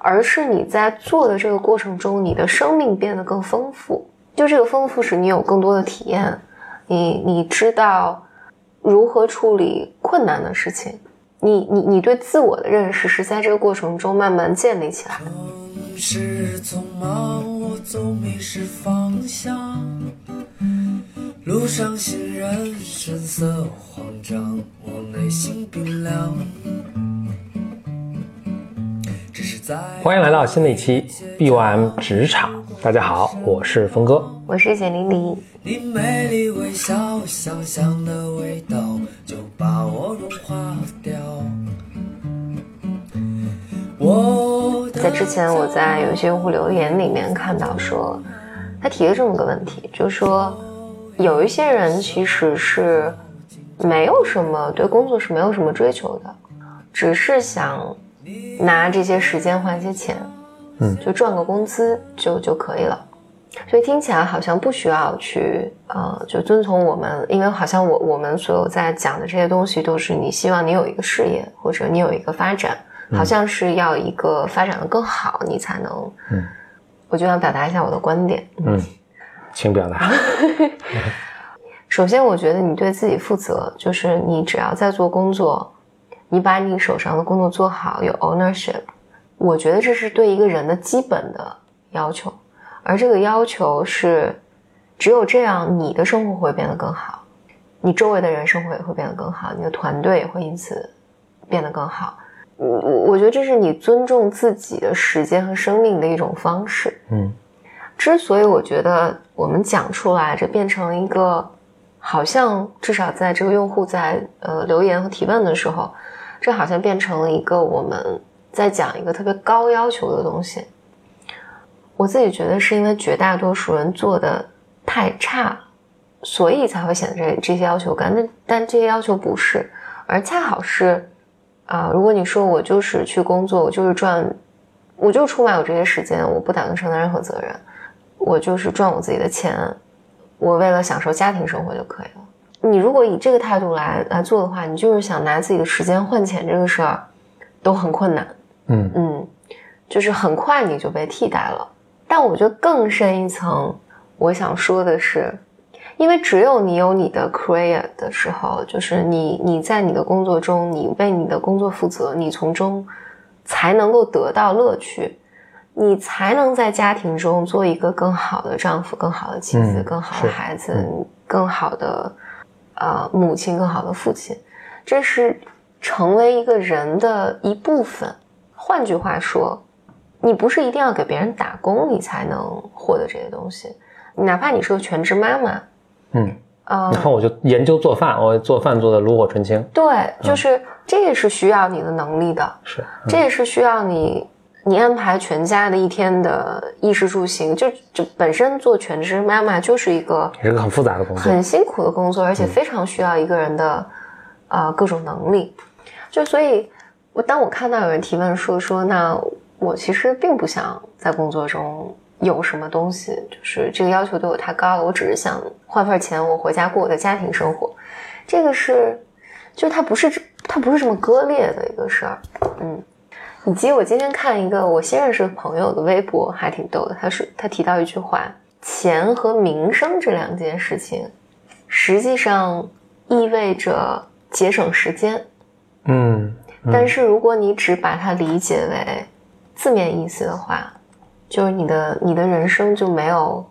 而是你在做的这个过程中，你的生命变得更丰富。就这个丰富使你有更多的体验，你你知道如何处理困难的事情，你你你对自我的认识是在这个过程中慢慢建立起来。是匆忙，我总迷失方向。路上行人神色慌张，我内心冰凉。欢迎来到新的一期 BOM 职场，大家好，我是峰哥，我是简玲玲。你美丽微笑，香香的味道就把我融化掉。我在之前我在有些用户留言里面看到说，他提了这么个问题，就是说有一些人其实是没有什么对工作是没有什么追求的，只是想。拿这些时间换一些钱，嗯，就赚个工资就就可以了，所以听起来好像不需要去呃，就遵从我们，因为好像我我们所有在讲的这些东西都是你希望你有一个事业或者你有一个发展，好像是要一个发展的更好，你才能，嗯，我就想表达一下我的观点，嗯，请表达。首先，我觉得你对自己负责，就是你只要在做工作。你把你手上的工作做好，有 ownership，我觉得这是对一个人的基本的要求，而这个要求是，只有这样，你的生活会变得更好，你周围的人生活也会变得更好，你的团队也会因此变得更好。我我我觉得这是你尊重自己的时间和生命的一种方式。嗯，之所以我觉得我们讲出来，这变成一个，好像至少在这个用户在呃留言和提问的时候。这好像变成了一个我们在讲一个特别高要求的东西。我自己觉得是因为绝大多数人做的太差，所以才会显得这这些要求高。但但这些要求不是，而恰好是啊，如果你说我就是去工作，我就是赚，我就出卖我这些时间，我不打算承担任何责任，我就是赚我自己的钱，我为了享受家庭生活就可以了。你如果以这个态度来来做的话，你就是想拿自己的时间换钱，这个事儿都很困难。嗯嗯，就是很快你就被替代了。但我觉得更深一层，我想说的是，因为只有你有你的 career 的时候，就是你你在你的工作中，你为你的工作负责，你从中才能够得到乐趣，你才能在家庭中做一个更好的丈夫、更好的妻子、更好的孩子、更好的。啊，母亲更好的父亲，这是成为一个人的一部分。换句话说，你不是一定要给别人打工，你才能获得这些东西。哪怕你是个全职妈妈，嗯啊，然后我就研究做饭，我做饭做的炉火纯青。对，就是这也是需要你的能力的，是，这也是需要你。你安排全家的一天的衣食住行，就就本身做全职妈妈就是一个，是个很复杂的工作，很辛苦的工作，而且非常需要一个人的，呃，各种能力。就所以，我当我看到有人提问说说，那我其实并不想在工作中有什么东西，就是这个要求对我太高了，我只是想换份钱，我回家过我的家庭生活。这个是，就它不是它不是这么割裂的一个事儿，嗯。以及我今天看一个我新认识的朋友的微博，还挺逗的。他是他提到一句话：钱和名声这两件事情，实际上意味着节省时间。嗯，但是如果你只把它理解为字面意思的话，就是你的你的人生就没有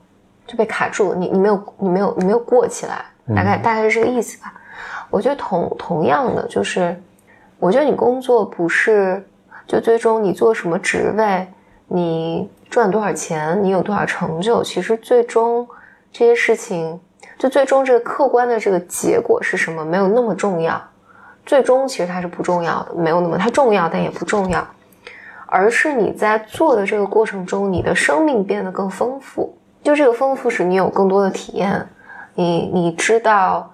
就被卡住了，你你没有你没有你没有过起来，大概大概是这个意思吧。我觉得同同样的，就是我觉得你工作不是。就最终你做什么职位，你赚多少钱，你有多少成就，其实最终这些事情，就最终这个客观的这个结果是什么，没有那么重要。最终其实它是不重要的，没有那么它重要，但也不重要。而是你在做的这个过程中，你的生命变得更丰富。就这个丰富使你有更多的体验，你你知道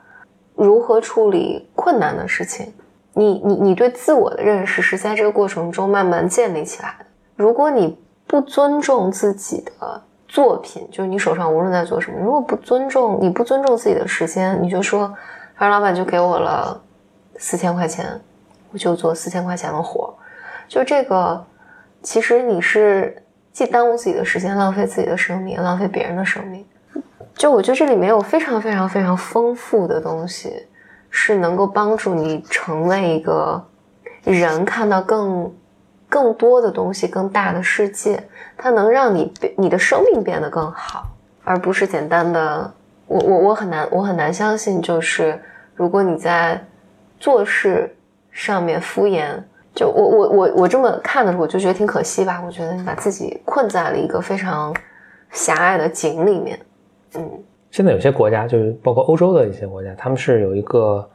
如何处理困难的事情。你你你对自我的认识是在这个过程中慢慢建立起来的。如果你不尊重自己的作品，就是你手上无论在做什么，如果不尊重你不尊重自己的时间，你就说，反正老板就给我了四千块钱，我就做四千块钱的活，就这个其实你是既耽误自己的时间，浪费自己的生命，浪费别人的生命。就我觉得这里面有非常非常非常丰富的东西，是能够帮助你成为一个人，看到更更多的东西，更大的世界。它能让你变你的生命变得更好，而不是简单的。我我我很难我很难相信，就是如果你在做事上面敷衍。就我我我我这么看的时候，我就觉得挺可惜吧。我觉得你把自己困在了一个非常狭隘的井里面。嗯，现在有些国家，就是包括欧洲的一些国家，他们是有一个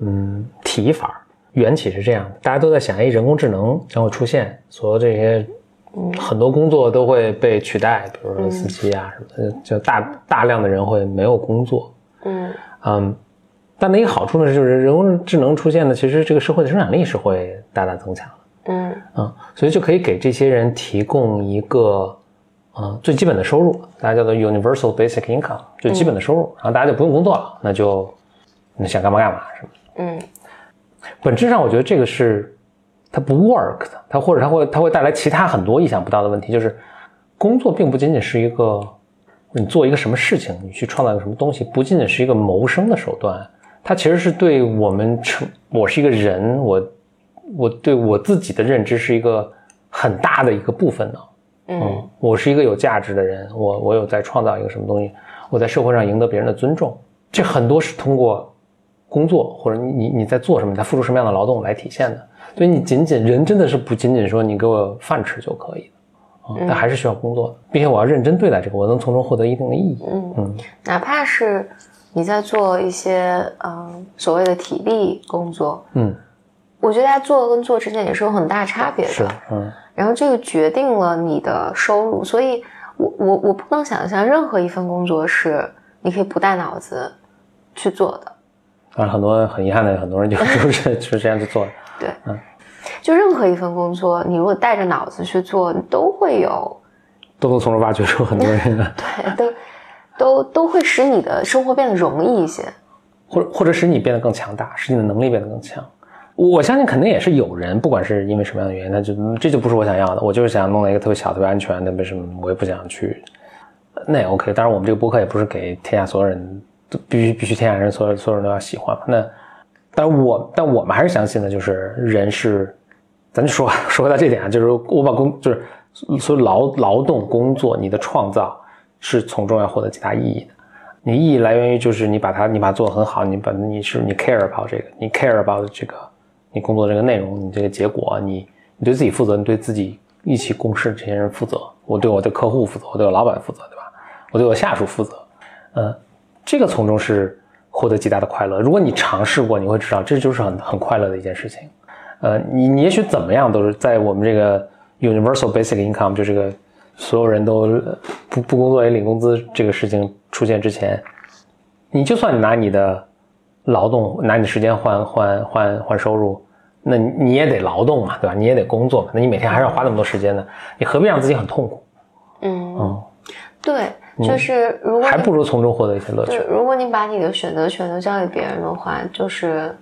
嗯提法，缘起是这样的：大家都在想，哎，人工智能将会出现，所有这些很多工作都会被取代，比如说司机啊什么的，就大大量的人会没有工作。嗯嗯。但那一个好处呢，就是人工智能出现呢，其实这个社会的生产力是会大大增强的。嗯嗯，所以就可以给这些人提供一个嗯最基本的收入，大家叫做 universal basic income，就基本的收入，然后大家就不用工作了，那就你想干嘛干嘛，是吧？嗯，本质上我觉得这个是它不 work 的，它或者它会它会带来其他很多意想不到的问题，就是工作并不仅仅是一个你做一个什么事情，你去创造一个什么东西，不仅仅是一个谋生的手段。它其实是对我们成，我是一个人，我我对我自己的认知是一个很大的一个部分呢。嗯，我是一个有价值的人，我我有在创造一个什么东西，我在社会上赢得别人的尊重，这很多是通过工作或者你你你在做什么，在付出什么样的劳动来体现的。所以你仅仅人真的是不仅仅说你给我饭吃就可以的，啊，但还是需要工作的，并且我要认真对待这个，我能从中获得一定的意义。嗯嗯，哪怕是。你在做一些嗯所谓的体力工作，嗯，我觉得做跟做之间也是有很大差别的，是，嗯，然后这个决定了你的收入，所以我我我不能想象任何一份工作是你可以不带脑子去做的，啊，很多很遗憾的，很多人就 就是就是这样去做的，对，嗯，就任何一份工作，你如果带着脑子去做，都会有，都能从中挖掘出很多人，对，都。都都会使你的生活变得容易一些，或者或者使你变得更强大，使你的能力变得更强。我相信肯定也是有人，不管是因为什么样的原因，那就这就不是我想要的。我就是想弄了一个特别小、特别安全的，为什么我也不想去？那也 OK。当然，我们这个博客也不是给天下所有人都必须必须天下人所有所有人都要喜欢。那但我但我们还是相信的，就是人是，咱就说 说回到这点啊，就是我把工就是所有劳劳动工作，你的创造。是从中要获得极大意义的，你意义来源于就是你把它你把它做得很好，你把你是你 care about 这个，你 care about 这个你工作这个内容，你这个结果，你你对自己负责，你对自己一起共事这些人负责，我对我的客户负责，我对我老板负责，对吧？我对我下属负责，嗯，这个从中是获得极大的快乐。如果你尝试过，你会知道这就是很很快乐的一件事情。呃，你你也许怎么样都是在我们这个 universal basic income 就这个。所有人都不不工作也领工资这个事情出现之前，你就算你拿你的劳动拿你的时间换换换换收入，那你也得劳动嘛，对吧？你也得工作嘛，那你每天还是要花那么多时间的，你何必让自己很痛苦？嗯嗯，对，就是如果还不如从中获得一些乐趣。如果你把你的选择权都交给别人的话，就是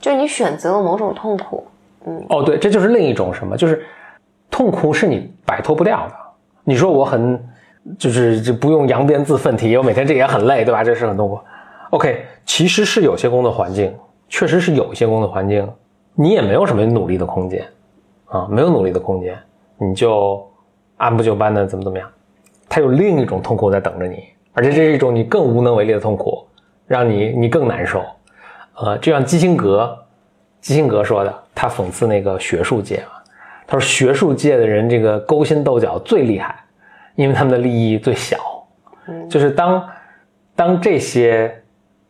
就是你选择了某种痛苦。嗯，哦，对，这就是另一种什么？就是痛苦是你摆脱不掉的。你说我很，就是就不用扬鞭自奋蹄，我每天这也很累，对吧？这是很痛苦。OK，其实是有些工作环境，确实是有一些工作环境，你也没有什么努力的空间，啊，没有努力的空间，你就按部就班的怎么怎么样。他有另一种痛苦在等着你，而且这是一种你更无能为力的痛苦，让你你更难受。呃，就像基辛格，基辛格说的，他讽刺那个学术界啊。他说：“学术界的人这个勾心斗角最厉害，因为他们的利益最小。就是当当这些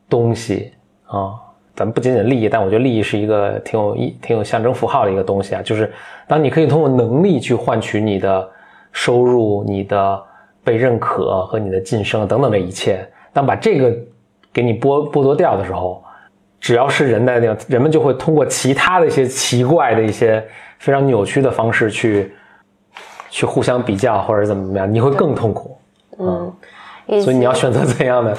东西啊，咱们不仅仅利益，但我觉得利益是一个挺有意、挺有象征符号的一个东西啊。就是当你可以通过能力去换取你的收入、你的被认可和你的晋升等等的一切，当把这个给你剥剥夺掉的时候，只要是人的那人们就会通过其他的一些奇怪的一些。”非常扭曲的方式去，去互相比较或者怎么怎么样，你会更痛苦。嗯，所以你要选择怎样的？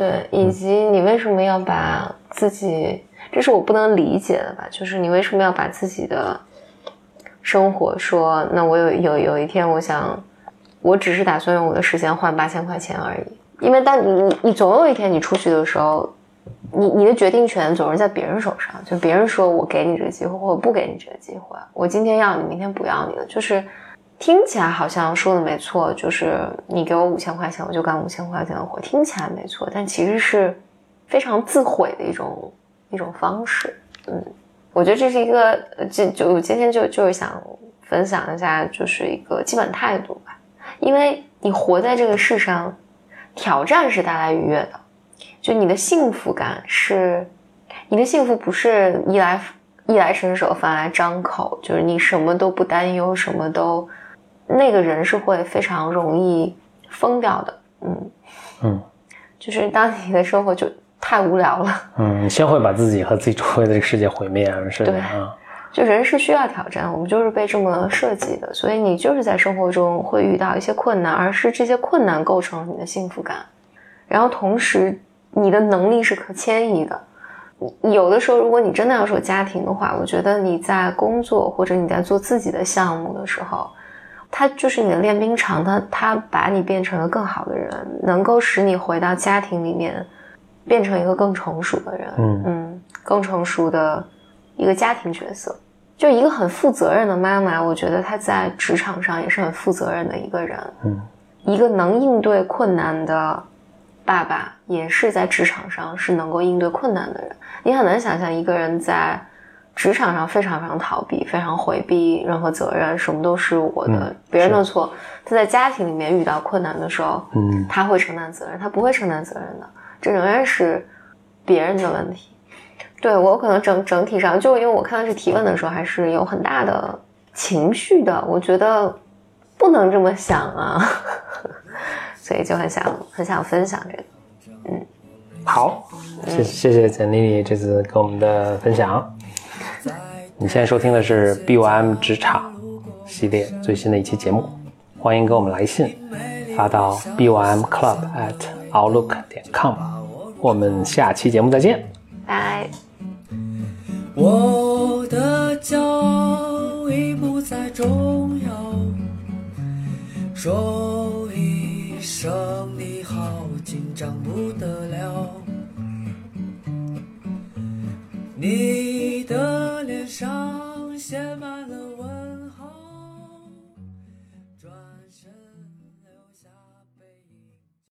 对，以及你为什么要把自己，这是我不能理解的吧？就是你为什么要把自己的生活说，那我有有有一天，我想，我只是打算用我的时间换八千块钱而已。因为当你你你总有一天你出去的时候，你你的决定权总是在别人手上。就别人说我给你这个机会，或者不给你这个机会，我今天要你，明天不要你了。就是听起来好像说的没错，就是你给我五千块钱，我就干五千块钱的活，听起来没错，但其实是非常自毁的一种一种方式。嗯，我觉得这是一个，就就我今天就就是想分享一下，就是一个基本态度吧。因为你活在这个世上。挑战是带来愉悦的，就你的幸福感是，你的幸福不是衣来衣来伸手饭来张口，就是你什么都不担忧，什么都，那个人是会非常容易疯掉的，嗯嗯，就是当你的生活就太无聊了，嗯，你先会把自己和自己周围的这个世界毁灭，是对啊。就人是需要挑战，我们就是被这么设计的，所以你就是在生活中会遇到一些困难，而是这些困难构成了你的幸福感。然后同时，你的能力是可迁移的。有的时候，如果你真的要说家庭的话，我觉得你在工作或者你在做自己的项目的时候，它就是你的练兵场，他他把你变成了更好的人，能够使你回到家庭里面，变成一个更成熟的人。嗯嗯，更成熟的。一个家庭角色，就一个很负责任的妈妈，我觉得她在职场上也是很负责任的一个人。嗯，一个能应对困难的爸爸，也是在职场上是能够应对困难的人。你很难想象一个人在职场上非常非常逃避、非常回避任何责任，什么都是我的、别人的错。他在家庭里面遇到困难的时候，嗯，他会承担责任，他不会承担责任的，这仍然是别人的问题。对我可能整整体上，就因为我看到这提问的时候，还是有很大的情绪的。我觉得不能这么想啊，所以就很想很想分享这个。嗯，好，谢谢谢简丽丽这次给我们的分享。你现在收听的是 BOM 职场系列最新的一期节目，欢迎给我们来信，发到 BOM Club at outlook 点 com。我们下期节目再见，拜。我的骄傲已不再重要，说一声你好，紧张不得了。你。